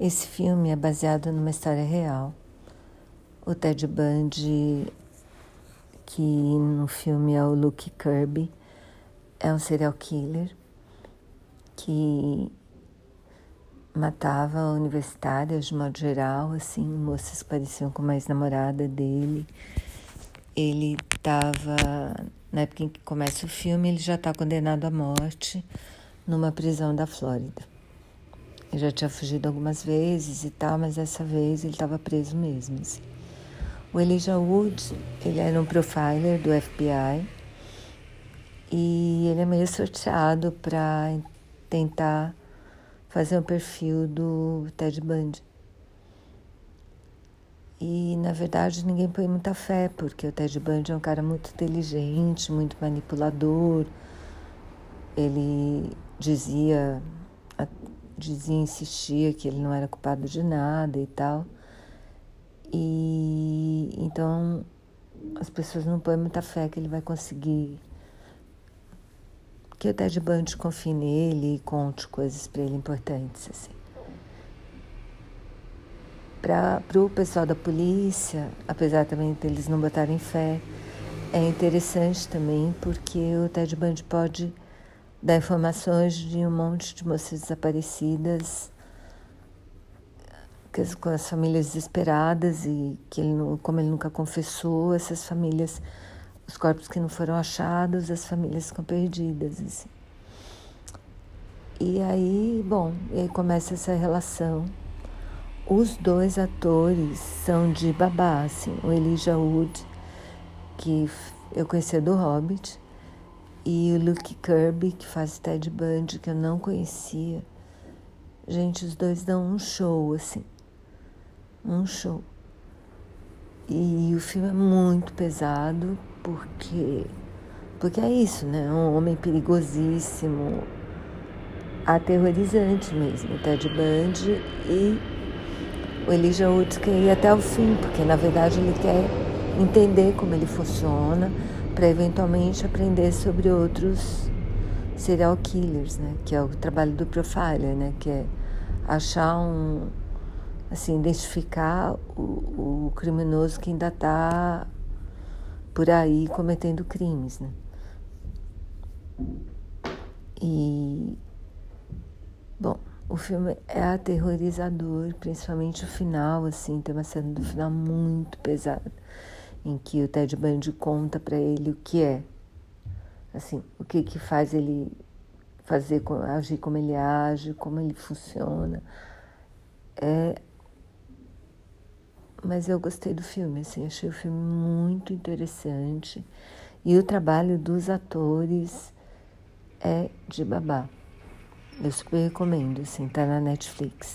Esse filme é baseado numa história real. O Ted Bundy, que no filme é o Luke Kirby, é um serial killer que matava universitárias de modo geral, assim, moças que pareciam com mais namorada dele. Ele estava, na época em que começa o filme, ele já está condenado à morte numa prisão da Flórida. Ele já tinha fugido algumas vezes e tal, mas dessa vez ele estava preso mesmo. Assim. O Elijah Wood, ele era um profiler do FBI e ele é meio sorteado para tentar fazer um perfil do Ted Bundy. E na verdade ninguém põe muita fé, porque o Ted Bundy é um cara muito inteligente, muito manipulador. Ele dizia dizia, insistia que ele não era culpado de nada e tal. E então as pessoas não põem muita fé que ele vai conseguir que o Ted Bundy confie nele e conte coisas para ele importantes assim. Para o pessoal da polícia, apesar também deles não botarem fé, é interessante também porque o Ted Bundy pode dá informações de um monte de moças desaparecidas, com as famílias desesperadas e que ele, como ele nunca confessou, essas famílias, os corpos que não foram achados, as famílias ficam perdidas. Assim. E aí, bom, e aí começa essa relação. Os dois atores são de babá, assim, o Elijah Wood, que eu conhecia do Hobbit, e o Luke Kirby, que faz Ted Bundy, que eu não conhecia. Gente, os dois dão um show, assim. Um show. E o filme é muito pesado, porque. Porque é isso, né? Um homem perigosíssimo, aterrorizante mesmo, o Ted Bundy e o Elijah Wood quer ir até o fim, porque na verdade ele quer entender como ele funciona para eventualmente aprender sobre outros serial killers, né? Que é o trabalho do profiler, né? Que é achar um, assim, identificar o, o criminoso que ainda está por aí cometendo crimes, né? E bom, o filme é aterrorizador, principalmente o final, assim, tem uma cena do final muito pesada em que o Ted Bundy conta para ele o que é, assim, o que que faz ele fazer, agir como ele age, como ele funciona. É, mas eu gostei do filme, assim, achei o filme muito interessante e o trabalho dos atores é de babá. Eu super recomendo, assim, tá na Netflix.